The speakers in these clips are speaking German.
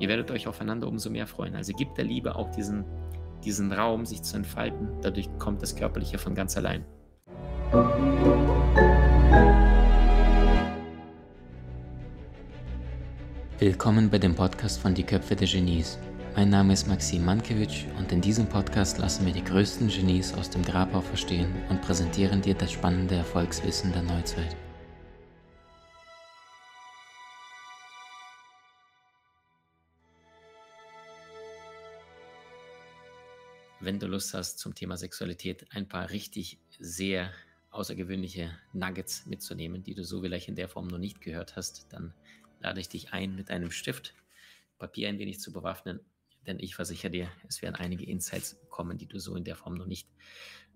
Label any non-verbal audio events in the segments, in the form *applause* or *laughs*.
ihr werdet euch aufeinander umso mehr freuen. Also gibt der Liebe auch diesen, diesen Raum, sich zu entfalten. Dadurch kommt das Körperliche von ganz allein. Willkommen bei dem Podcast von Die Köpfe der Genies. Mein Name ist Maxim Mankewitsch und in diesem Podcast lassen wir die größten Genies aus dem Grabau verstehen und präsentieren dir das spannende Erfolgswissen der Neuzeit. Wenn du Lust hast, zum Thema Sexualität ein paar richtig sehr außergewöhnliche Nuggets mitzunehmen, die du so vielleicht in der Form noch nicht gehört hast, dann lade ich dich ein, mit einem Stift, Papier ein wenig zu bewaffnen, denn ich versichere dir, es werden einige Insights kommen, die du so in der Form noch nicht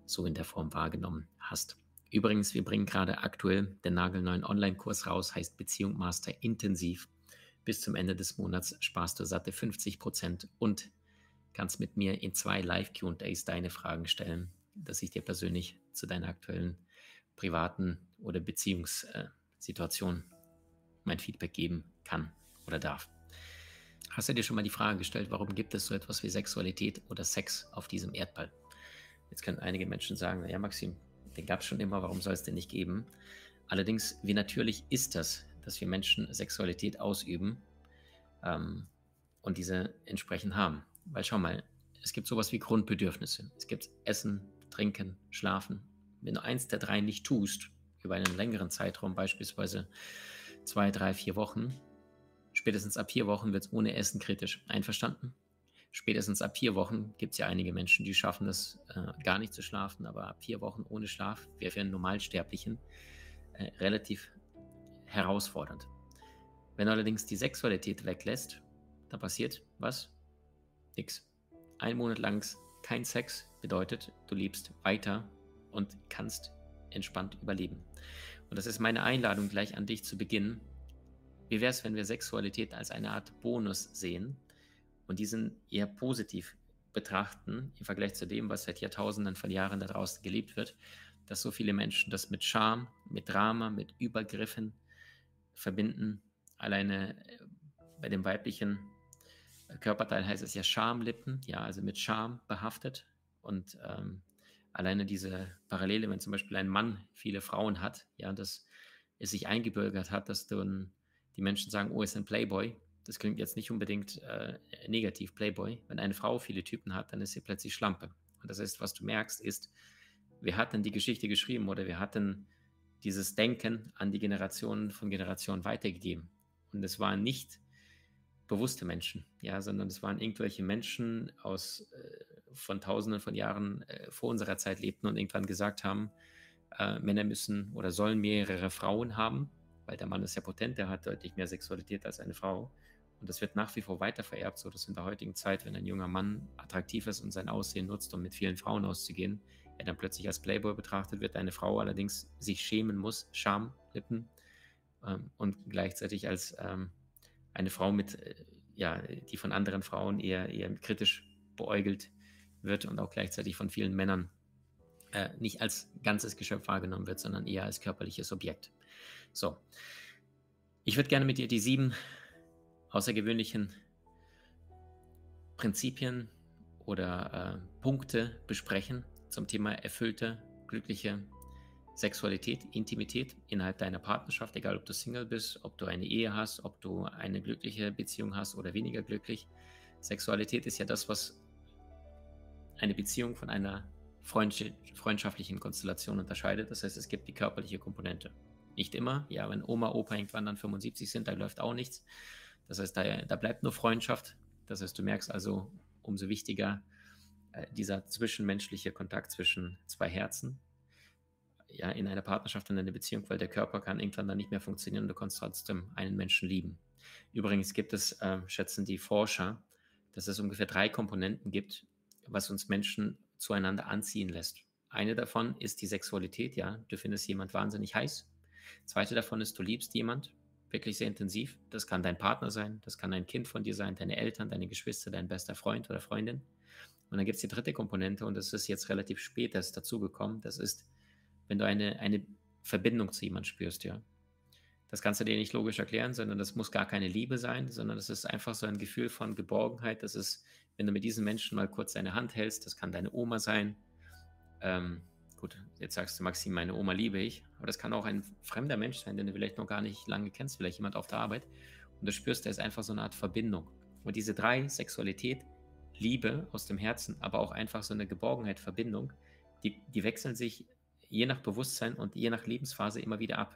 so in der Form wahrgenommen hast. Übrigens, wir bringen gerade aktuell den nagelneuen Online-Kurs raus, heißt Beziehung Master Intensiv. Bis zum Ende des Monats sparst du satte 50 Prozent und kannst mit mir in zwei Live-QAs deine Fragen stellen, dass ich dir persönlich zu deiner aktuellen privaten oder Beziehungssituation mein Feedback geben kann oder darf. Hast du dir schon mal die Frage gestellt, warum gibt es so etwas wie Sexualität oder Sex auf diesem Erdball? Jetzt können einige Menschen sagen, ja Maxim, den gab es schon immer, warum soll es den nicht geben? Allerdings, wie natürlich ist das, dass wir Menschen Sexualität ausüben ähm, und diese entsprechend haben? Weil schau mal, es gibt sowas wie Grundbedürfnisse. Es gibt Essen, Trinken, Schlafen. Wenn du eins der drei nicht tust, über einen längeren Zeitraum, beispielsweise zwei, drei, vier Wochen. Spätestens ab vier Wochen wird es ohne Essen kritisch. Einverstanden? Spätestens ab vier Wochen gibt es ja einige Menschen, die schaffen es äh, gar nicht zu schlafen, aber ab vier Wochen ohne Schlaf wäre für einen Normalsterblichen äh, relativ herausfordernd. Wenn du allerdings die Sexualität weglässt, dann passiert was? Nix. Ein Monat lang kein Sex bedeutet, du lebst weiter und kannst entspannt überleben. Und das ist meine Einladung gleich an dich zu beginnen. Wie wäre es, wenn wir Sexualität als eine Art Bonus sehen und diesen eher positiv betrachten im Vergleich zu dem, was seit Jahrtausenden von Jahren da draußen gelebt wird, dass so viele Menschen das mit Scham, mit Drama, mit Übergriffen verbinden. Alleine äh, bei dem weiblichen Körperteil heißt es ja Schamlippen, ja, also mit Scham behaftet. Und ähm, alleine diese Parallele, wenn zum Beispiel ein Mann viele Frauen hat, ja, dass es sich eingebürgert hat, dass dann die Menschen sagen, oh, ist ein Playboy. Das klingt jetzt nicht unbedingt äh, negativ, Playboy. Wenn eine Frau viele Typen hat, dann ist sie plötzlich Schlampe. Und das heißt, was du merkst, ist, wer hat denn die Geschichte geschrieben oder wer hat denn dieses Denken an die Generationen von Generationen weitergegeben? Und es waren nicht bewusste Menschen, ja, sondern es waren irgendwelche Menschen aus äh, von Tausenden von Jahren äh, vor unserer Zeit lebten und irgendwann gesagt haben, äh, Männer müssen oder sollen mehrere Frauen haben, weil der Mann ist ja potent, der hat deutlich mehr Sexualität als eine Frau. Und das wird nach wie vor weiter vererbt, so dass in der heutigen Zeit, wenn ein junger Mann attraktiv ist und sein Aussehen nutzt, um mit vielen Frauen auszugehen, er dann plötzlich als Playboy betrachtet wird, eine Frau allerdings sich schämen muss, Schamlippen ähm, und gleichzeitig als ähm, eine Frau mit, äh, ja, die von anderen Frauen eher, eher kritisch beäugelt wird und auch gleichzeitig von vielen Männern äh, nicht als ganzes Geschöpf wahrgenommen wird, sondern eher als körperliches Objekt. So, ich würde gerne mit dir die sieben außergewöhnlichen Prinzipien oder äh, Punkte besprechen zum Thema erfüllte, glückliche Sexualität, Intimität innerhalb deiner Partnerschaft, egal ob du Single bist, ob du eine Ehe hast, ob du eine glückliche Beziehung hast oder weniger glücklich. Sexualität ist ja das, was eine Beziehung von einer freundschaftlichen Konstellation unterscheidet. Das heißt, es gibt die körperliche Komponente. Nicht immer, ja, wenn Oma, Opa irgendwann dann 75 sind, da läuft auch nichts. Das heißt, da, da bleibt nur Freundschaft. Das heißt, du merkst also, umso wichtiger äh, dieser zwischenmenschliche Kontakt zwischen zwei Herzen, ja, in einer Partnerschaft, in einer Beziehung, weil der Körper kann irgendwann dann nicht mehr funktionieren und du kannst trotzdem einen Menschen lieben. Übrigens gibt es, äh, schätzen die Forscher, dass es ungefähr drei Komponenten gibt, was uns Menschen zueinander anziehen lässt. Eine davon ist die Sexualität, ja, du findest jemand wahnsinnig heiß. Zweite davon ist, du liebst jemand wirklich sehr intensiv. Das kann dein Partner sein, das kann ein Kind von dir sein, deine Eltern, deine Geschwister, dein bester Freund oder Freundin. Und dann gibt es die dritte Komponente und das ist jetzt relativ spät erst dazugekommen. Das ist wenn du eine, eine Verbindung zu jemandem spürst, ja. Das kannst du dir nicht logisch erklären, sondern das muss gar keine Liebe sein, sondern das ist einfach so ein Gefühl von Geborgenheit. Das ist, wenn du mit diesen Menschen mal kurz deine Hand hältst, das kann deine Oma sein. Ähm, gut, jetzt sagst du, Maxim, meine Oma liebe ich, aber das kann auch ein fremder Mensch sein, den du vielleicht noch gar nicht lange kennst, vielleicht jemand auf der Arbeit. Und du spürst, da ist einfach so eine Art Verbindung. Und diese drei, Sexualität, Liebe aus dem Herzen, aber auch einfach so eine Geborgenheit, Verbindung, die, die wechseln sich je nach Bewusstsein und je nach Lebensphase immer wieder ab.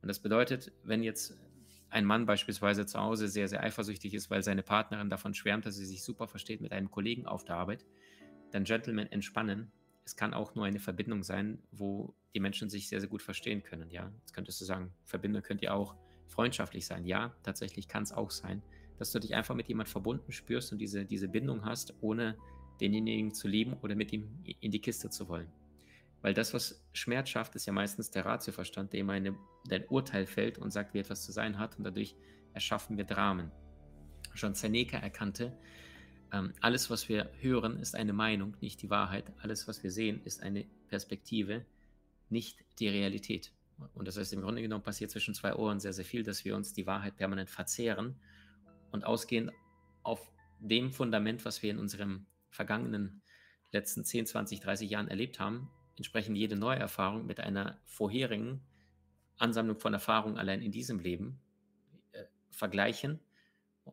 Und das bedeutet, wenn jetzt ein Mann beispielsweise zu Hause sehr, sehr eifersüchtig ist, weil seine Partnerin davon schwärmt, dass sie sich super versteht mit einem Kollegen auf der Arbeit, dann Gentlemen entspannen. Es kann auch nur eine Verbindung sein, wo die Menschen sich sehr, sehr gut verstehen können. Ja, jetzt könntest du sagen, Verbindung könnte ja auch freundschaftlich sein. Ja, tatsächlich kann es auch sein, dass du dich einfach mit jemand verbunden spürst und diese, diese Bindung hast, ohne denjenigen zu lieben oder mit ihm in die Kiste zu wollen. Weil das, was Schmerz schafft, ist ja meistens der Ratioverstand, der immer eine, ein Urteil fällt und sagt, wie etwas zu sein hat. Und dadurch erschaffen wir Dramen. Schon Seneca erkannte, ähm, alles, was wir hören, ist eine Meinung, nicht die Wahrheit. Alles, was wir sehen, ist eine Perspektive, nicht die Realität. Und das heißt, im Grunde genommen passiert zwischen zwei Ohren sehr, sehr viel, dass wir uns die Wahrheit permanent verzehren und ausgehend auf dem Fundament, was wir in unserem vergangenen letzten 10, 20, 30 Jahren erlebt haben, entsprechend jede neue Erfahrung mit einer vorherigen Ansammlung von Erfahrungen allein in diesem Leben äh, vergleichen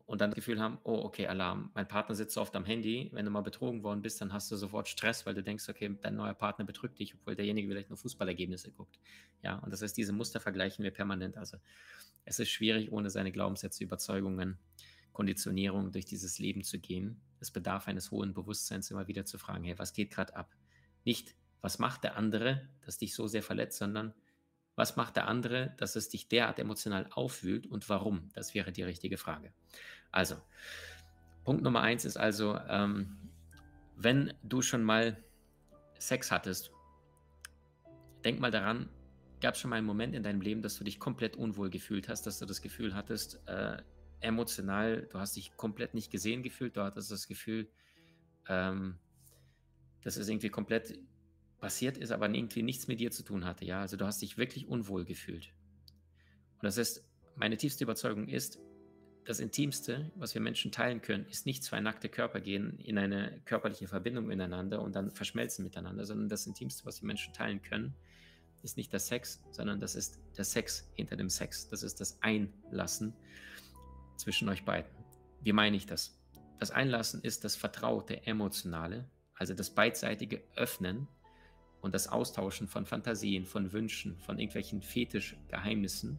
und dann das Gefühl haben, oh, okay, Alarm, mein Partner sitzt oft am Handy, wenn du mal betrogen worden bist, dann hast du sofort Stress, weil du denkst, okay, dein neuer Partner betrügt dich, obwohl derjenige vielleicht nur Fußballergebnisse guckt. Ja, und das heißt, diese Muster vergleichen wir permanent. Also es ist schwierig, ohne seine Glaubenssätze, Überzeugungen, Konditionierung durch dieses Leben zu gehen. Es bedarf eines hohen Bewusstseins, immer wieder zu fragen, hey, was geht gerade ab? Nicht, was macht der andere, das dich so sehr verletzt, sondern was macht der andere, dass es dich derart emotional aufwühlt und warum? Das wäre die richtige Frage. Also, Punkt Nummer eins ist also, ähm, wenn du schon mal Sex hattest, denk mal daran, gab es schon mal einen Moment in deinem Leben, dass du dich komplett unwohl gefühlt hast, dass du das Gefühl hattest, äh, emotional, du hast dich komplett nicht gesehen gefühlt, du hattest das Gefühl, ähm, dass es irgendwie komplett passiert ist, aber irgendwie nichts mit dir zu tun hatte. Ja, also du hast dich wirklich unwohl gefühlt. Und das ist, meine tiefste Überzeugung ist, das Intimste, was wir Menschen teilen können, ist nicht zwei nackte Körper gehen in eine körperliche Verbindung miteinander und dann verschmelzen miteinander, sondern das Intimste, was wir Menschen teilen können, ist nicht der Sex, sondern das ist der Sex hinter dem Sex. Das ist das Einlassen zwischen euch beiden. Wie meine ich das? Das Einlassen ist das vertraute, emotionale, also das beidseitige Öffnen und das Austauschen von Fantasien, von Wünschen, von irgendwelchen Fetischgeheimnissen,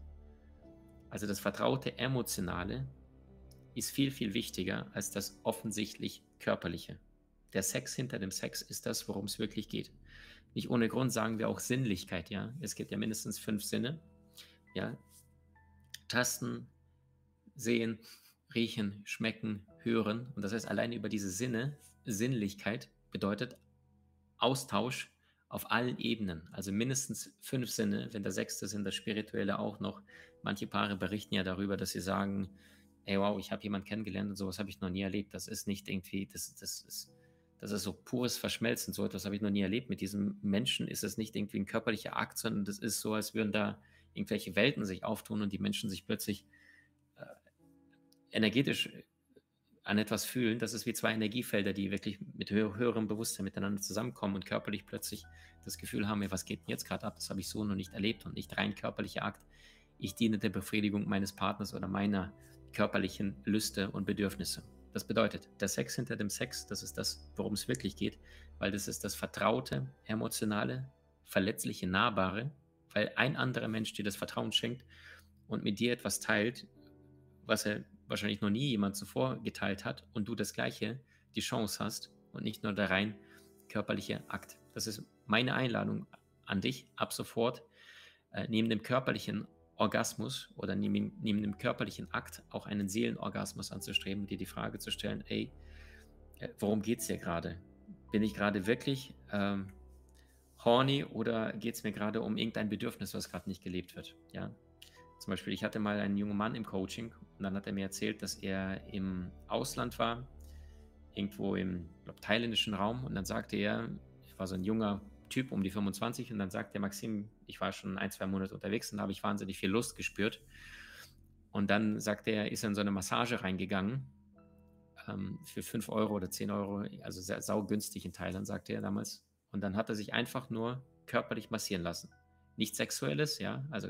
also das vertraute Emotionale, ist viel, viel wichtiger als das offensichtlich Körperliche. Der Sex hinter dem Sex ist das, worum es wirklich geht. Nicht ohne Grund sagen wir auch Sinnlichkeit, ja. Es gibt ja mindestens fünf Sinne, ja. Tasten, sehen, riechen, schmecken, hören. Und das heißt, allein über diese Sinne, Sinnlichkeit bedeutet Austausch auf allen Ebenen, also mindestens fünf Sinne, wenn der sechste sind, das Spirituelle auch noch. Manche Paare berichten ja darüber, dass sie sagen, ey wow, ich habe jemanden kennengelernt und sowas habe ich noch nie erlebt. Das ist nicht irgendwie, das, das ist, das ist so pures Verschmelzen, so etwas habe ich noch nie erlebt. Mit diesem Menschen ist es nicht irgendwie ein körperlicher Akt, sondern das ist so, als würden da irgendwelche Welten sich auftun und die Menschen sich plötzlich äh, energetisch an etwas fühlen, das ist wie zwei Energiefelder, die wirklich mit höher, höherem Bewusstsein miteinander zusammenkommen und körperlich plötzlich das Gefühl haben, was geht denn jetzt gerade ab? Das habe ich so noch nicht erlebt und nicht rein körperlicher Akt. Ich diene der Befriedigung meines Partners oder meiner körperlichen Lüste und Bedürfnisse. Das bedeutet, der Sex hinter dem Sex, das ist das, worum es wirklich geht, weil das ist das vertraute, emotionale, verletzliche, nahbare, weil ein anderer Mensch dir das Vertrauen schenkt und mit dir etwas teilt, was er wahrscheinlich noch nie jemand zuvor geteilt hat und du das gleiche, die Chance hast und nicht nur der rein körperliche Akt. Das ist meine Einladung an dich ab sofort, äh, neben dem körperlichen Orgasmus oder neben, neben dem körperlichen Akt auch einen Seelenorgasmus anzustreben und dir die Frage zu stellen, ey, äh, worum geht es hier gerade? Bin ich gerade wirklich ähm, horny oder geht es mir gerade um irgendein Bedürfnis, was gerade nicht gelebt wird? Ja, zum Beispiel, ich hatte mal einen jungen Mann im Coaching und dann hat er mir erzählt, dass er im Ausland war, irgendwo im glaub, thailändischen Raum. Und dann sagte er, er war so ein junger Typ um die 25 und dann sagt der Maxim, ich war schon ein, zwei Monate unterwegs und habe ich wahnsinnig viel Lust gespürt. Und dann sagt er, ist er in so eine Massage reingegangen ähm, für 5 Euro oder 10 Euro, also sehr saugünstig in Thailand, sagte er damals. Und dann hat er sich einfach nur körperlich massieren lassen. Nicht sexuelles, ja, also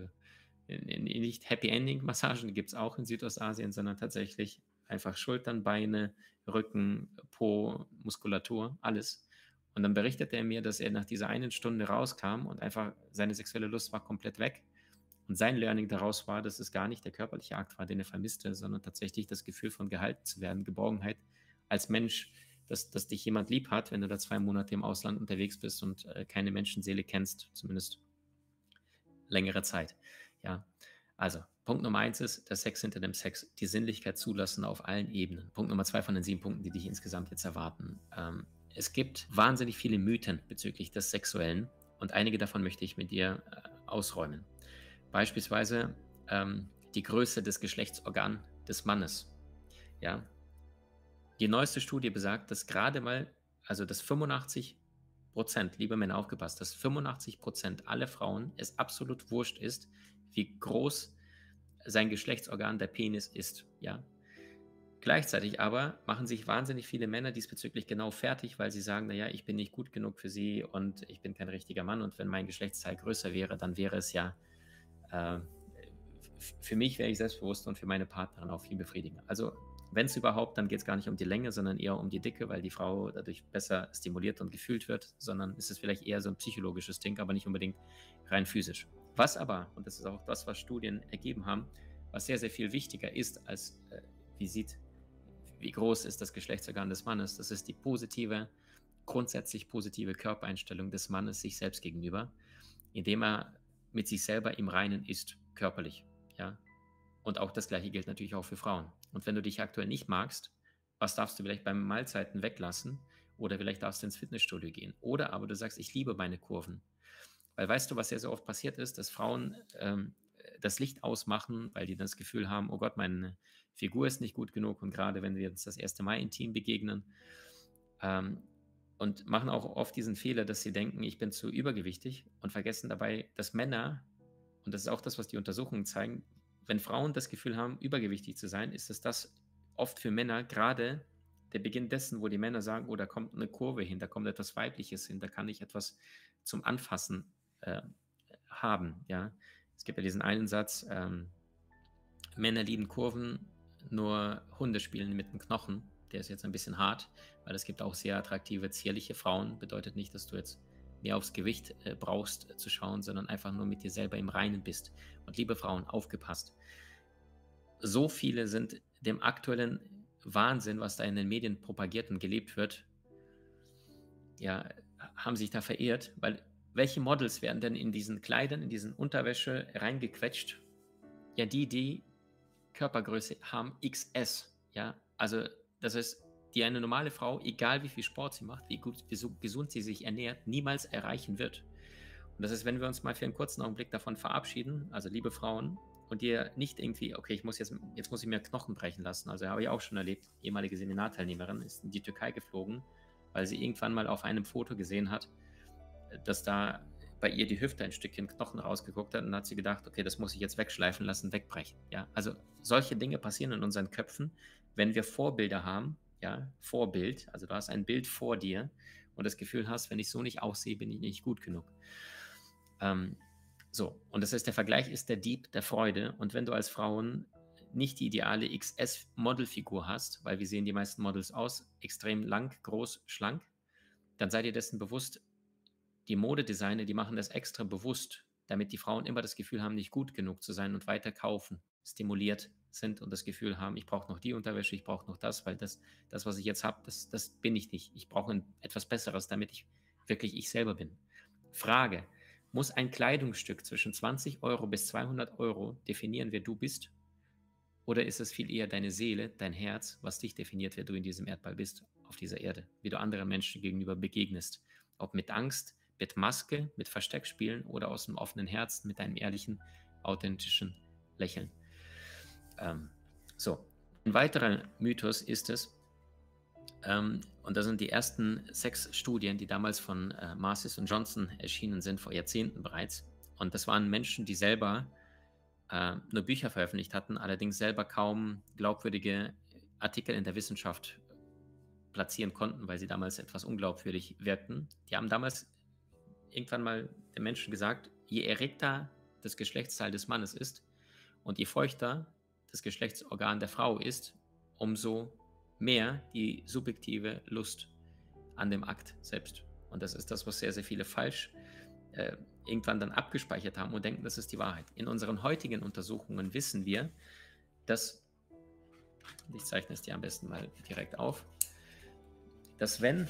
nicht Happy Ending Massagen gibt es auch in Südostasien, sondern tatsächlich einfach Schultern, Beine, Rücken, Po, Muskulatur, alles. Und dann berichtete er mir, dass er nach dieser einen Stunde rauskam und einfach seine sexuelle Lust war komplett weg. Und sein Learning daraus war, dass es gar nicht der körperliche Akt war, den er vermisste, sondern tatsächlich das Gefühl von gehalten zu werden, Geborgenheit als Mensch, dass, dass dich jemand lieb hat, wenn du da zwei Monate im Ausland unterwegs bist und äh, keine Menschenseele kennst, zumindest längere Zeit. Ja, also Punkt Nummer eins ist, der Sex hinter dem Sex, die Sinnlichkeit zulassen auf allen Ebenen. Punkt Nummer zwei von den sieben Punkten, die dich insgesamt jetzt erwarten. Ähm, es gibt wahnsinnig viele Mythen bezüglich des Sexuellen und einige davon möchte ich mit dir äh, ausräumen. Beispielsweise ähm, die Größe des Geschlechtsorgans des Mannes. Ja, die neueste Studie besagt, dass gerade mal, also dass 85 Prozent, liebe Männer aufgepasst, dass 85 Prozent aller Frauen es absolut wurscht ist, wie groß sein Geschlechtsorgan, der Penis, ist. Ja? Gleichzeitig aber machen sich wahnsinnig viele Männer diesbezüglich genau fertig, weil sie sagen, naja, ich bin nicht gut genug für sie und ich bin kein richtiger Mann und wenn mein Geschlechtsteil größer wäre, dann wäre es ja äh, für mich wäre ich selbstbewusst und für meine Partnerin auch viel befriedigender. Also wenn es überhaupt, dann geht es gar nicht um die Länge, sondern eher um die Dicke, weil die Frau dadurch besser stimuliert und gefühlt wird, sondern ist es vielleicht eher so ein psychologisches Ding, aber nicht unbedingt rein physisch. Was aber, und das ist auch das, was Studien ergeben haben, was sehr, sehr viel wichtiger ist als äh, wie sieht, wie groß ist das Geschlechtsorgan des Mannes, das ist die positive, grundsätzlich positive Körpereinstellung des Mannes sich selbst gegenüber, indem er mit sich selber im Reinen ist, körperlich. Ja? Und auch das gleiche gilt natürlich auch für Frauen. Und wenn du dich aktuell nicht magst, was darfst du vielleicht beim Mahlzeiten weglassen? Oder vielleicht darfst du ins Fitnessstudio gehen. Oder aber du sagst, ich liebe meine Kurven. Weil weißt du, was sehr, sehr oft passiert ist, dass Frauen ähm, das Licht ausmachen, weil die das Gefühl haben, oh Gott, meine Figur ist nicht gut genug. Und gerade wenn wir uns das erste Mal intim begegnen, ähm, und machen auch oft diesen Fehler, dass sie denken, ich bin zu übergewichtig und vergessen dabei, dass Männer, und das ist auch das, was die Untersuchungen zeigen, wenn Frauen das Gefühl haben, übergewichtig zu sein, ist es das oft für Männer gerade der Beginn dessen, wo die Männer sagen, oh, da kommt eine Kurve hin, da kommt etwas Weibliches hin, da kann ich etwas zum Anfassen äh, haben. Ja, es gibt ja diesen einen Satz: ähm, Männer lieben Kurven, nur Hunde spielen mit dem Knochen. Der ist jetzt ein bisschen hart, weil es gibt auch sehr attraktive, zierliche Frauen. Bedeutet nicht, dass du jetzt mehr aufs Gewicht äh, brauchst äh, zu schauen, sondern einfach nur mit dir selber im Reinen bist. Und liebe Frauen, aufgepasst. So viele sind dem aktuellen Wahnsinn, was da in den Medien propagiert und gelebt wird, ja, haben sich da verirrt, weil welche Models werden denn in diesen Kleidern, in diesen Unterwäsche reingequetscht? Ja, die, die Körpergröße haben XS. Ja, also das heißt, die eine normale Frau, egal wie viel Sport sie macht, wie gut, wie so gesund sie sich ernährt, niemals erreichen wird. Und das ist, wenn wir uns mal für einen kurzen Augenblick davon verabschieden, also liebe Frauen, und ihr nicht irgendwie, okay, ich muss jetzt, jetzt muss ich mir Knochen brechen lassen. Also habe ich auch schon erlebt, ehemalige Seminarteilnehmerin ist in die Türkei geflogen, weil sie irgendwann mal auf einem Foto gesehen hat, dass da bei ihr die Hüfte ein Stückchen Knochen rausgeguckt hat und dann hat sie gedacht, okay, das muss ich jetzt wegschleifen lassen, wegbrechen. Ja, also solche Dinge passieren in unseren Köpfen, wenn wir Vorbilder haben, ja, Vorbild, also du hast ein Bild vor dir und das Gefühl hast, wenn ich so nicht aussehe, bin ich nicht gut genug. Ähm, so, und das heißt, der Vergleich ist der Dieb der Freude und wenn du als Frauen nicht die ideale XS-Modelfigur hast, weil wie sehen die meisten Models aus? Extrem lang, groß, schlank, dann sei dir dessen bewusst, die Modedesigner, die machen das extra bewusst, damit die Frauen immer das Gefühl haben, nicht gut genug zu sein und weiter kaufen, stimuliert sind und das Gefühl haben, ich brauche noch die Unterwäsche, ich brauche noch das, weil das, das was ich jetzt habe, das, das bin ich nicht. Ich brauche etwas Besseres, damit ich wirklich ich selber bin. Frage, muss ein Kleidungsstück zwischen 20 Euro bis 200 Euro definieren, wer du bist? Oder ist es viel eher deine Seele, dein Herz, was dich definiert, wer du in diesem Erdball bist, auf dieser Erde, wie du anderen Menschen gegenüber begegnest? Ob mit Angst, mit Maske, mit Versteckspielen oder aus dem offenen Herzen mit einem ehrlichen, authentischen Lächeln. Ähm, so, ein weiterer Mythos ist es, Ähm, und das sind die ersten sechs Studien, die damals von äh, Marcis und Johnson erschienen sind, vor Jahrzehnten bereits. Und das waren Menschen, die selber äh, nur Bücher veröffentlicht hatten, allerdings selber kaum glaubwürdige Artikel in der Wissenschaft platzieren konnten, weil sie damals etwas unglaubwürdig wirkten. Die haben damals irgendwann mal den Menschen gesagt, je erregter das Geschlechtsteil des Mannes ist und je feuchter das Geschlechtsorgan der Frau ist, umso mehr die subjektive Lust an dem Akt selbst. Und das ist das, was sehr, sehr viele falsch äh, irgendwann dann abgespeichert haben und denken, das ist die Wahrheit. In unseren heutigen Untersuchungen wissen wir, dass, ich zeichne es dir am besten mal direkt auf, dass wenn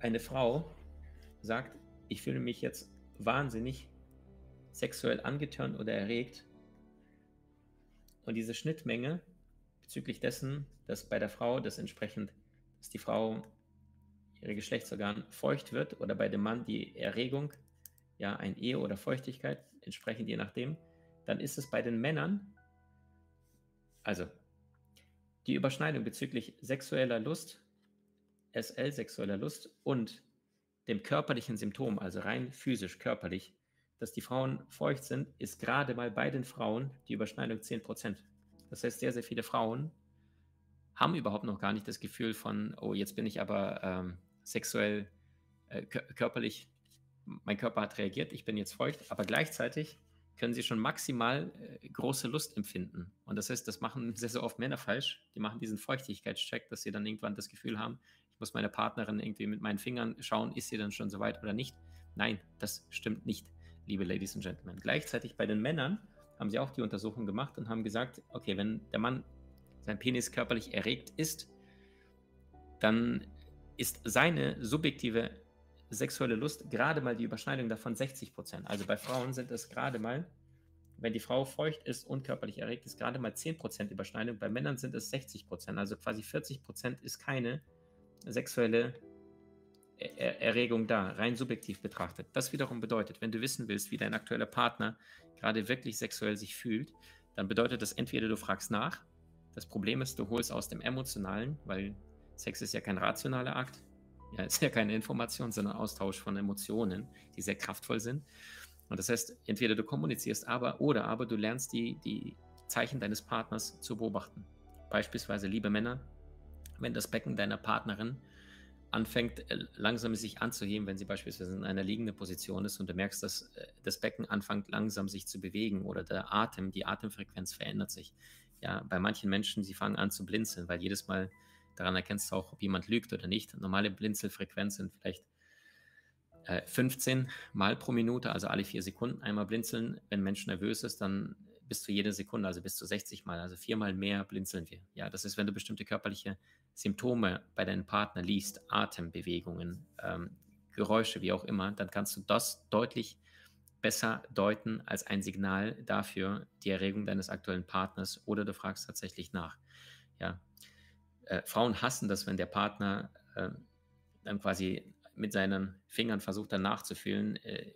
eine Frau sagt, ich fühle mich jetzt wahnsinnig sexuell angetörnt oder erregt. Und diese Schnittmenge bezüglich dessen, dass bei der Frau das entsprechend, dass die Frau ihre Geschlechtsorgan feucht wird oder bei dem Mann die Erregung, ja, ein Ehe oder Feuchtigkeit, entsprechend je nachdem, dann ist es bei den Männern, also die Überschneidung bezüglich sexueller Lust, SL, sexueller Lust und dem körperlichen Symptom, also rein physisch, körperlich, dass die Frauen feucht sind, ist gerade mal bei den Frauen die Überschneidung 10%. Das heißt, sehr, sehr viele Frauen haben überhaupt noch gar nicht das Gefühl von, oh, jetzt bin ich aber ähm, sexuell, äh, körperlich, mein Körper hat reagiert, ich bin jetzt feucht, aber gleichzeitig können sie schon maximal äh, große Lust empfinden. Und das heißt, das machen sehr, sehr oft Männer falsch. Die machen diesen Feuchtigkeitscheck, dass sie dann irgendwann das Gefühl haben, ich muss meine Partnerin irgendwie mit meinen Fingern schauen, ist sie dann schon soweit oder nicht. Nein, das stimmt nicht, liebe Ladies and Gentlemen. Gleichzeitig bei den Männern haben sie auch die Untersuchung gemacht und haben gesagt, okay, wenn der Mann sein Penis körperlich erregt ist, dann ist seine subjektive sexuelle Lust gerade mal die Überschneidung davon 60 Prozent. Also bei Frauen sind es gerade mal, wenn die Frau feucht ist und körperlich erregt ist, gerade mal 10 Prozent Überschneidung. Bei Männern sind es 60 Prozent. Also quasi 40 Prozent ist keine sexuelle er Erregung da, rein subjektiv betrachtet. Das wiederum bedeutet, wenn du wissen willst, wie dein aktueller Partner gerade wirklich sexuell sich fühlt, dann bedeutet das entweder du fragst nach. Das Problem ist, du holst aus dem Emotionalen, weil Sex ist ja kein rationaler Akt, ja, ist ja keine Information, sondern Austausch von Emotionen, die sehr kraftvoll sind. Und das heißt, entweder du kommunizierst aber oder aber du lernst die, die Zeichen deines Partners zu beobachten. Beispielsweise, liebe Männer, wenn das Becken deiner Partnerin anfängt äh, langsam sich anzuheben, wenn sie beispielsweise in einer liegenden Position ist und du merkst, dass äh, das Becken anfängt langsam sich zu bewegen oder der Atem, die Atemfrequenz verändert sich. Ja, bei manchen Menschen, sie fangen an zu blinzeln, weil jedes Mal daran erkennst du auch, ob jemand lügt oder nicht. Normale Blinzelfrequenz sind vielleicht 15 äh, Mal pro Minute, also alle vier Sekunden einmal blinzeln. Wenn ein Mensch nervös ist, dann bis zu jede Sekunde, also bis zu 60 Mal, also viermal mehr blinzeln wir. Ja, das ist, wenn du bestimmte körperliche Symptome bei deinem Partner liest, Atembewegungen, ähm, Geräusche, wie auch immer, dann kannst du das deutlich besser deuten als ein Signal dafür, die Erregung deines aktuellen Partners oder du fragst tatsächlich nach. Ja, äh, Frauen hassen das, wenn der Partner äh, dann quasi mit seinen Fingern versucht, dann nachzufühlen, äh,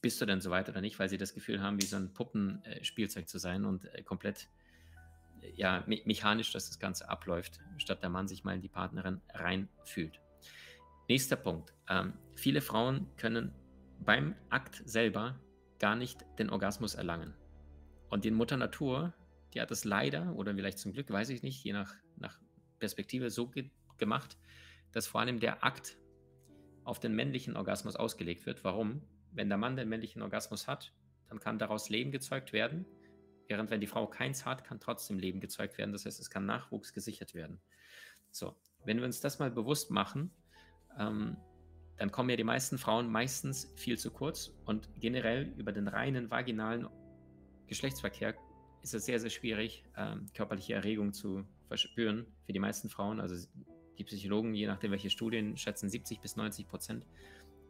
bist du denn so weit oder nicht, weil sie das Gefühl haben, wie so ein Puppenspielzeug zu sein und äh, komplett ja, me mechanisch, dass das Ganze abläuft, statt der Mann sich mal in die Partnerin reinfühlt. Nächster Punkt. Ähm, viele Frauen können beim Akt selber gar nicht den Orgasmus erlangen. Und die Mutter Natur, die hat es leider, oder vielleicht zum Glück, weiß ich nicht, je nach, nach Perspektive so ge gemacht, dass vor allem der Akt auf den männlichen Orgasmus ausgelegt wird. Warum? Wenn der Mann den männlichen Orgasmus hat, dann kann daraus Leben gezeugt werden, während wenn die Frau keins hat, kann trotzdem Leben gezeugt werden. Das heißt, es kann Nachwuchs gesichert werden. So, wenn wir uns das mal bewusst machen, ähm, dann kommen ja die meisten Frauen meistens viel zu kurz und generell über den reinen vaginalen Geschlechtsverkehr ist es sehr, sehr schwierig, ähm, körperliche Erregung zu verspüren für die meisten Frauen. Also die Psychologen, je nachdem welche Studien, schätzen 70 bis 90 Prozent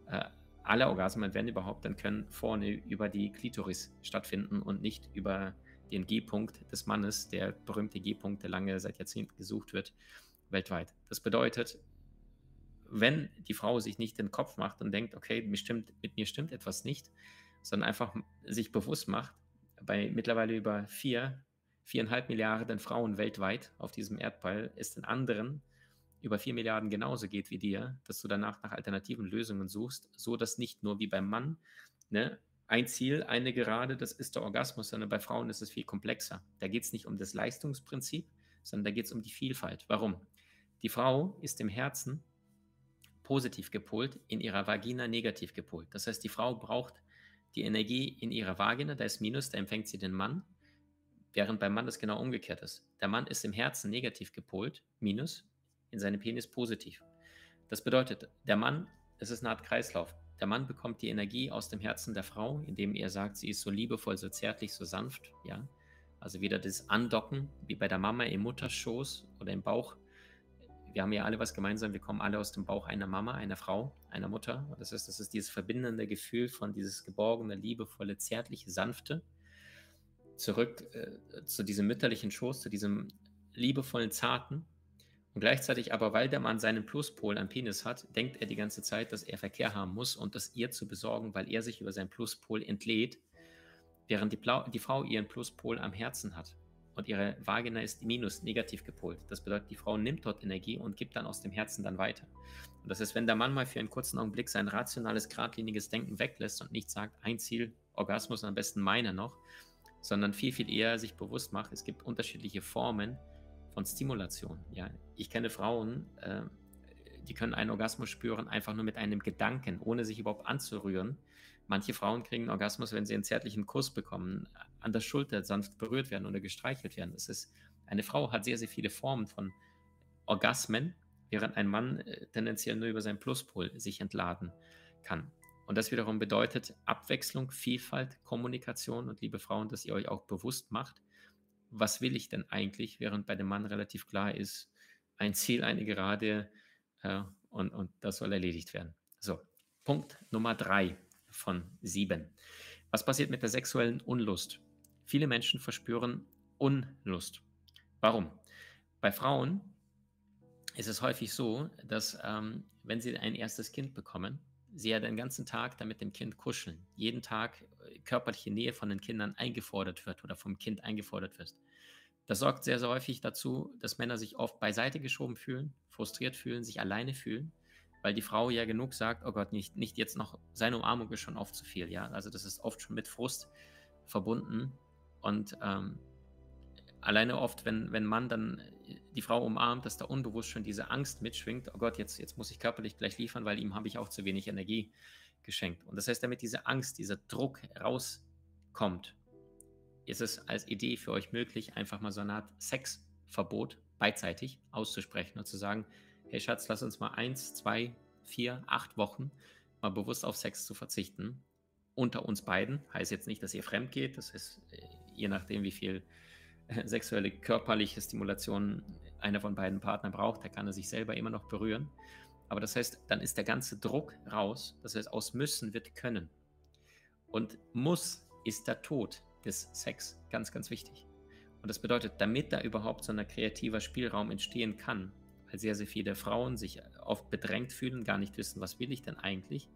äh, aller Orgasmen, wenn überhaupt, dann können vorne über die Klitoris stattfinden und nicht über den G-Punkt des Mannes, der berühmte G-Punkt, der lange seit Jahrzehnten gesucht wird, weltweit. Das bedeutet, wenn die Frau sich nicht den Kopf macht und denkt, okay, mir stimmt, mit mir stimmt etwas nicht, sondern einfach sich bewusst macht, bei mittlerweile über vier, viereinhalb Milliarden Frauen weltweit auf diesem Erdball ist in anderen über 4 Milliarden genauso geht wie dir, dass du danach nach alternativen Lösungen suchst, so dass nicht nur wie beim Mann ne, ein Ziel, eine Gerade, das ist der Orgasmus, sondern bei Frauen ist es viel komplexer. Da geht es nicht um das Leistungsprinzip, sondern da geht es um die Vielfalt. Warum? Die Frau ist im Herzen positiv gepolt, in ihrer Vagina negativ gepolt. Das heißt, die Frau braucht die Energie in ihrer Vagina, da ist Minus, da empfängt sie den Mann, während beim Mann das genau umgekehrt ist. Der Mann ist im Herzen negativ gepolt, Minus, in seinem Penis positiv. Das bedeutet, der Mann, es ist eine Art Kreislauf. Der Mann bekommt die Energie aus dem Herzen der Frau, indem er sagt, sie ist so liebevoll, so zärtlich, so sanft, ja. Also wieder das Andocken, wie bei der Mama im Mutterschoß oder im Bauch. Wir haben ja alle was gemeinsam, wir kommen alle aus dem Bauch einer Mama, einer Frau, einer Mutter. Das heißt, das ist dieses verbindende Gefühl von dieses geborgene, liebevolle, zärtliche, sanfte. Zurück äh, zu diesem mütterlichen Schoß, zu diesem liebevollen, zarten. Und gleichzeitig aber, weil der Mann seinen Pluspol am Penis hat, denkt er die ganze Zeit, dass er Verkehr haben muss und das ihr zu besorgen, weil er sich über seinen Pluspol entlädt, während die, Blau die Frau ihren Pluspol am Herzen hat. Und ihre Vagina ist minus, negativ gepolt. Das bedeutet, die Frau nimmt dort Energie und gibt dann aus dem Herzen dann weiter. Und das ist, wenn der Mann mal für einen kurzen Augenblick sein rationales, geradliniges Denken weglässt und nicht sagt, ein Ziel, Orgasmus am besten meiner noch, sondern viel, viel eher sich bewusst macht, es gibt unterschiedliche Formen, von Stimulation. Ja, ich kenne Frauen, äh, die können einen Orgasmus spüren, einfach nur mit einem Gedanken, ohne sich überhaupt anzurühren. Manche Frauen kriegen einen Orgasmus, wenn sie einen zärtlichen Kuss bekommen, an der Schulter sanft berührt werden oder gestreichelt werden. Das ist, eine Frau hat sehr, sehr viele Formen von Orgasmen, während ein Mann äh, tendenziell nur über seinen Pluspol sich entladen kann. Und das wiederum bedeutet Abwechslung, Vielfalt, Kommunikation und liebe Frauen, dass ihr euch auch bewusst macht, was will ich denn eigentlich, während bei dem Mann relativ klar ist, ein Ziel, eine Gerade äh, und, und das soll erledigt werden. So, Punkt Nummer drei von sieben. Was passiert mit der sexuellen Unlust? Viele Menschen verspüren Unlust. Warum? Bei Frauen ist es häufig so, dass ähm, wenn sie ein erstes Kind bekommen, sie ja den ganzen Tag dann mit dem Kind kuscheln, jeden Tag äh, körperliche Nähe von den Kindern eingefordert wird oder vom Kind eingefordert wird. Das sorgt sehr, sehr häufig dazu, dass Männer sich oft beiseite geschoben fühlen, frustriert fühlen, sich alleine fühlen, weil die Frau ja genug sagt, oh Gott, nicht, nicht jetzt noch, seine Umarmung ist schon oft zu viel, ja. Also das ist oft schon mit Frust verbunden und ähm, alleine oft, wenn, wenn Mann dann die Frau umarmt, dass da unbewusst schon diese Angst mitschwingt, oh Gott, jetzt, jetzt muss ich körperlich gleich liefern, weil ihm habe ich auch zu wenig Energie geschenkt. Und das heißt, damit diese Angst, dieser Druck rauskommt, ist es als Idee für euch möglich, einfach mal so eine Art Sexverbot beidseitig auszusprechen und zu sagen, hey Schatz, lass uns mal eins, zwei, vier, acht Wochen mal bewusst auf Sex zu verzichten. Unter uns beiden. Heißt jetzt nicht, dass ihr fremd geht. Das ist äh, je nachdem, wie viel *laughs* sexuelle, körperliche Stimulation einer von beiden Partnern braucht, da kann er sich selber immer noch berühren. Aber das heißt, dann ist der ganze Druck raus. Das heißt, aus müssen wird können. Und muss ist der Tod des Sex. Ganz, ganz wichtig. Und das bedeutet, damit da überhaupt so ein kreativer Spielraum entstehen kann, weil sehr, sehr viele Frauen sich oft bedrängt fühlen, gar nicht wissen, was will ich denn eigentlich,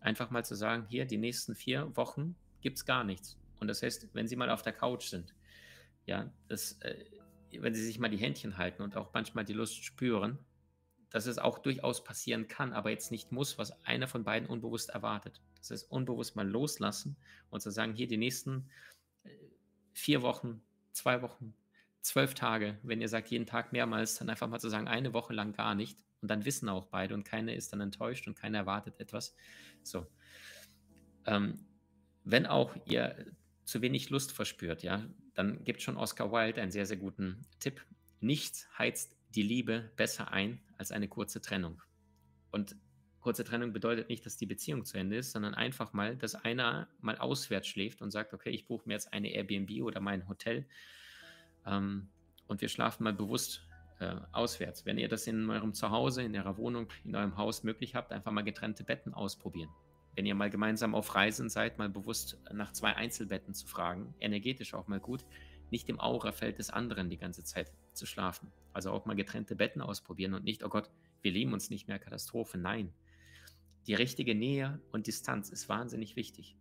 einfach mal zu sagen, hier, die nächsten vier Wochen gibt es gar nichts. Und das heißt, wenn sie mal auf der Couch sind, ja, das, äh, wenn sie sich mal die Händchen halten und auch manchmal die Lust spüren, dass es auch durchaus passieren kann, aber jetzt nicht muss, was einer von beiden unbewusst erwartet. Das heißt, unbewusst mal loslassen und zu sagen, hier die nächsten äh, vier Wochen, zwei Wochen, zwölf Tage, wenn ihr sagt, jeden Tag mehrmals, dann einfach mal zu sagen, eine Woche lang gar nicht. Und dann wissen auch beide und keiner ist dann enttäuscht und keiner erwartet etwas. So. Ähm, wenn auch ihr zu wenig Lust verspürt, ja, dann gibt schon Oscar Wilde einen sehr, sehr guten Tipp. Nichts heizt die Liebe besser ein als eine kurze Trennung. Und kurze Trennung bedeutet nicht, dass die Beziehung zu Ende ist, sondern einfach mal, dass einer mal auswärts schläft und sagt, okay, ich buche mir jetzt eine Airbnb oder mein Hotel ähm, und wir schlafen mal bewusst äh, auswärts. Wenn ihr das in eurem Zuhause, in eurer Wohnung, in eurem Haus möglich habt, einfach mal getrennte Betten ausprobieren wenn ihr mal gemeinsam auf Reisen seid, mal bewusst nach zwei Einzelbetten zu fragen, energetisch auch mal gut, nicht im Aurafeld des anderen die ganze Zeit zu schlafen. Also auch mal getrennte Betten ausprobieren und nicht, oh Gott, wir lieben uns nicht mehr, Katastrophe. Nein. Die richtige Nähe und Distanz ist wahnsinnig wichtig.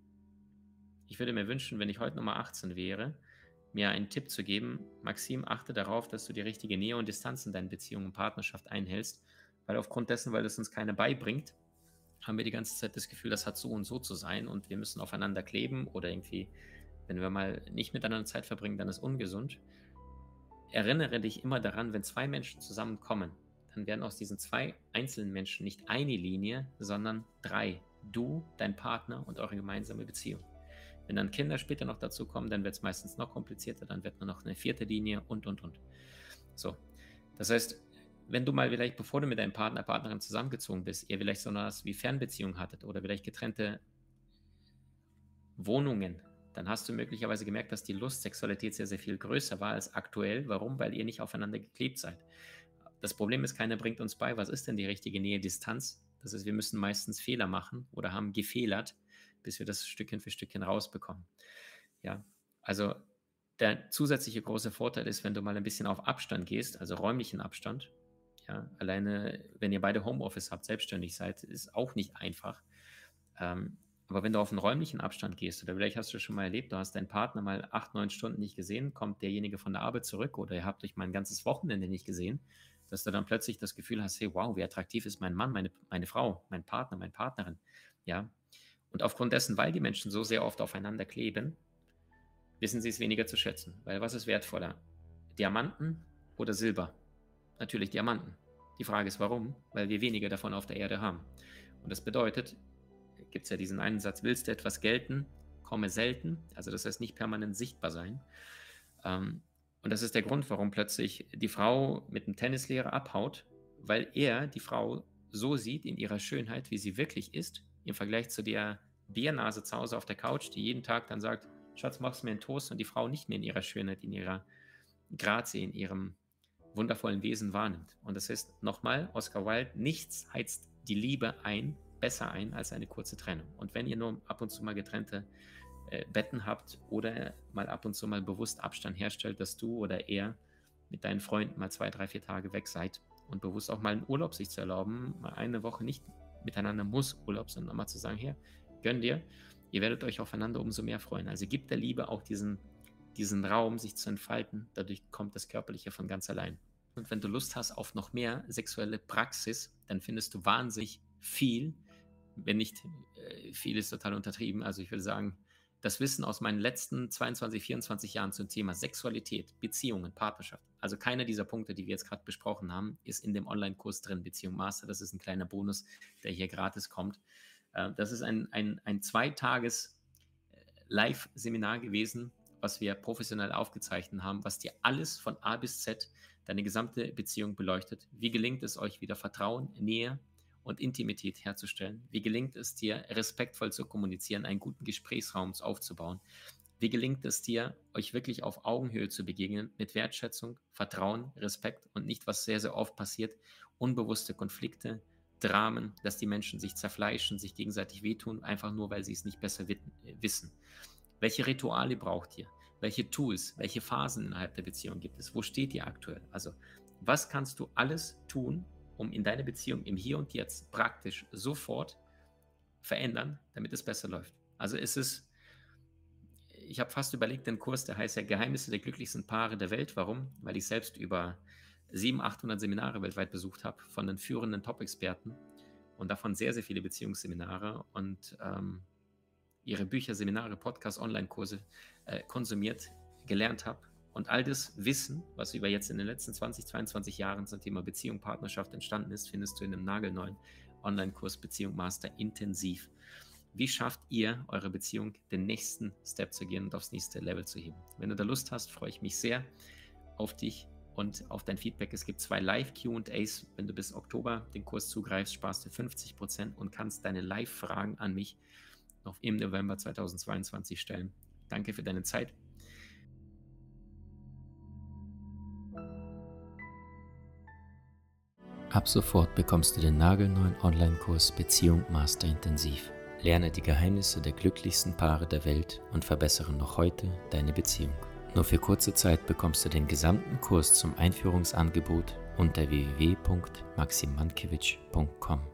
Ich würde mir wünschen, wenn ich heute Nummer 18 wäre, mir einen Tipp zu geben. Maxim, achte darauf, dass du die richtige Nähe und Distanz in deinen Beziehungen und Partnerschaft einhältst, weil aufgrund dessen, weil es uns keine beibringt, haben wir die ganze Zeit das Gefühl, das hat so und so zu sein und wir müssen aufeinander kleben oder irgendwie, wenn wir mal nicht miteinander Zeit verbringen, dann ist ungesund. Erinnere dich immer daran, wenn zwei Menschen zusammenkommen, dann werden aus diesen zwei einzelnen Menschen nicht eine Linie, sondern drei. Du, dein Partner und eure gemeinsame Beziehung. Wenn dann Kinder später noch dazu kommen, dann wird es meistens noch komplizierter, dann wird nur noch eine vierte Linie und, und, und. So, das heißt, wenn du mal vielleicht, bevor du mit deinem Partner, Partnerin zusammengezogen bist, ihr vielleicht so etwas wie Fernbeziehung hattet oder vielleicht getrennte Wohnungen, dann hast du möglicherweise gemerkt, dass die Lust, Sexualität sehr, sehr viel größer war als aktuell. Warum? Weil ihr nicht aufeinander geklebt seid. Das Problem ist, keiner bringt uns bei, was ist denn die richtige Nähe, Distanz? Das ist, wir müssen meistens Fehler machen oder haben gefehlert bis wir das Stückchen für Stückchen rausbekommen. Ja, also der zusätzliche große Vorteil ist, wenn du mal ein bisschen auf Abstand gehst, also räumlichen Abstand. Ja, alleine, wenn ihr beide Homeoffice habt, selbstständig seid, ist auch nicht einfach. Ähm, aber wenn du auf einen räumlichen Abstand gehst, oder vielleicht hast du schon mal erlebt, du hast deinen Partner mal acht, neun Stunden nicht gesehen, kommt derjenige von der Arbeit zurück oder ihr habt euch mal ein ganzes Wochenende nicht gesehen, dass du dann plötzlich das Gefühl hast, hey, wow, wie attraktiv ist mein Mann, meine, meine Frau, mein Partner, meine Partnerin. Ja, und aufgrund dessen, weil die Menschen so sehr oft aufeinander kleben, wissen sie es weniger zu schätzen. Weil was ist wertvoller? Diamanten oder Silber? Natürlich Diamanten. Die Frage ist, warum? Weil wir weniger davon auf der Erde haben. Und das bedeutet, gibt es ja diesen einen Satz, willst du etwas gelten, komme selten. Also das heißt nicht permanent sichtbar sein. Ähm, und das ist der Grund, warum plötzlich die Frau mit einem Tennislehrer abhaut, weil er die Frau so sieht in ihrer Schönheit, wie sie wirklich ist, im Vergleich zu der Biernase zu Hause auf der Couch, die jeden Tag dann sagt, Schatz, machst du mir einen Toast und die Frau nicht mehr in ihrer Schönheit, in ihrer Grazie, in ihrem wundervollen Wesen wahrnimmt. Und das heißt nochmal, Oscar Wilde, nichts heizt die Liebe ein, besser ein als eine kurze Trennung. Und wenn ihr nur ab und zu mal getrennte äh, Betten habt oder mal ab und zu mal bewusst Abstand herstellt, dass du oder er mit deinen Freunden mal zwei, drei, vier Tage weg seid und bewusst auch mal einen Urlaub sich zu erlauben, mal eine Woche nicht miteinander muss Urlaub, sondern mal zu sagen, hier, gönn dir, ihr werdet euch aufeinander umso mehr freuen. Also gibt der Liebe auch diesen, diesen Raum, sich zu entfalten. Dadurch kommt das Körperliche von ganz allein. Und wenn du Lust hast auf noch mehr sexuelle Praxis, dann findest du wahnsinnig viel, wenn nicht äh, viel ist total untertrieben. Also ich würde sagen, das Wissen aus meinen letzten 22, 24 Jahren zum Thema Sexualität, Beziehungen, Partnerschaft. Also keiner dieser Punkte, die wir jetzt gerade besprochen haben, ist in dem Online-Kurs drin, Beziehung Master. Das ist ein kleiner Bonus, der hier gratis kommt. Äh, das ist ein, ein, ein Zweitages äh, gewesen, was wir professionell aufgezeichnet haben, was dir alles von A bis Z, deine gesamte Beziehung beleuchtet. Wie gelingt es euch wieder Vertrauen, Nähe, und Intimität herzustellen? Wie gelingt es dir, respektvoll zu kommunizieren, einen guten Gesprächsraum aufzubauen? Wie gelingt es dir, euch wirklich auf Augenhöhe zu begegnen, mit Wertschätzung, Vertrauen, Respekt und nicht, was sehr, sehr oft passiert, unbewusste Konflikte, Dramen, dass die Menschen sich zerfleischen, sich gegenseitig wehtun, einfach nur, weil sie es nicht besser wissen. Welche Rituale braucht ihr? Welche Tools, welche Phasen innerhalb der Beziehung gibt es? Wo steht ihr aktuell? Also, was kannst du alles tun, um in deiner Beziehung im Hier und Jetzt praktisch sofort verändern, damit es besser läuft. Also es ist, ich habe fast überlegt, den Kurs, der heißt ja Geheimnisse der glücklichsten Paare der Welt. Warum? Weil ich selbst über 700, 800 Seminare weltweit besucht habe von den führenden Top-Experten und davon sehr, sehr viele Beziehungsseminare und ähm, ihre Bücher, Seminare, Podcasts, Online-Kurse äh, konsumiert, gelernt habe und all das Wissen, was über jetzt in den letzten 20, 22 Jahren zum Thema Beziehung, Partnerschaft entstanden ist, findest du in einem nagelneuen Online-Kurs Beziehung Master intensiv. Wie schafft ihr eure Beziehung, den nächsten Step zu gehen und aufs nächste Level zu heben? Wenn du da Lust hast, freue ich mich sehr auf dich und auf dein Feedback. Es gibt zwei Live-QAs. Wenn du bis Oktober den Kurs zugreifst, sparst du 50% und kannst deine Live-Fragen an mich noch im November 2022 stellen. Danke für deine Zeit. Ab sofort bekommst du den nagelneuen Online-Kurs Beziehung Master Intensiv. Lerne die Geheimnisse der glücklichsten Paare der Welt und verbessere noch heute deine Beziehung. Nur für kurze Zeit bekommst du den gesamten Kurs zum Einführungsangebot unter www.maximankiewicz.com.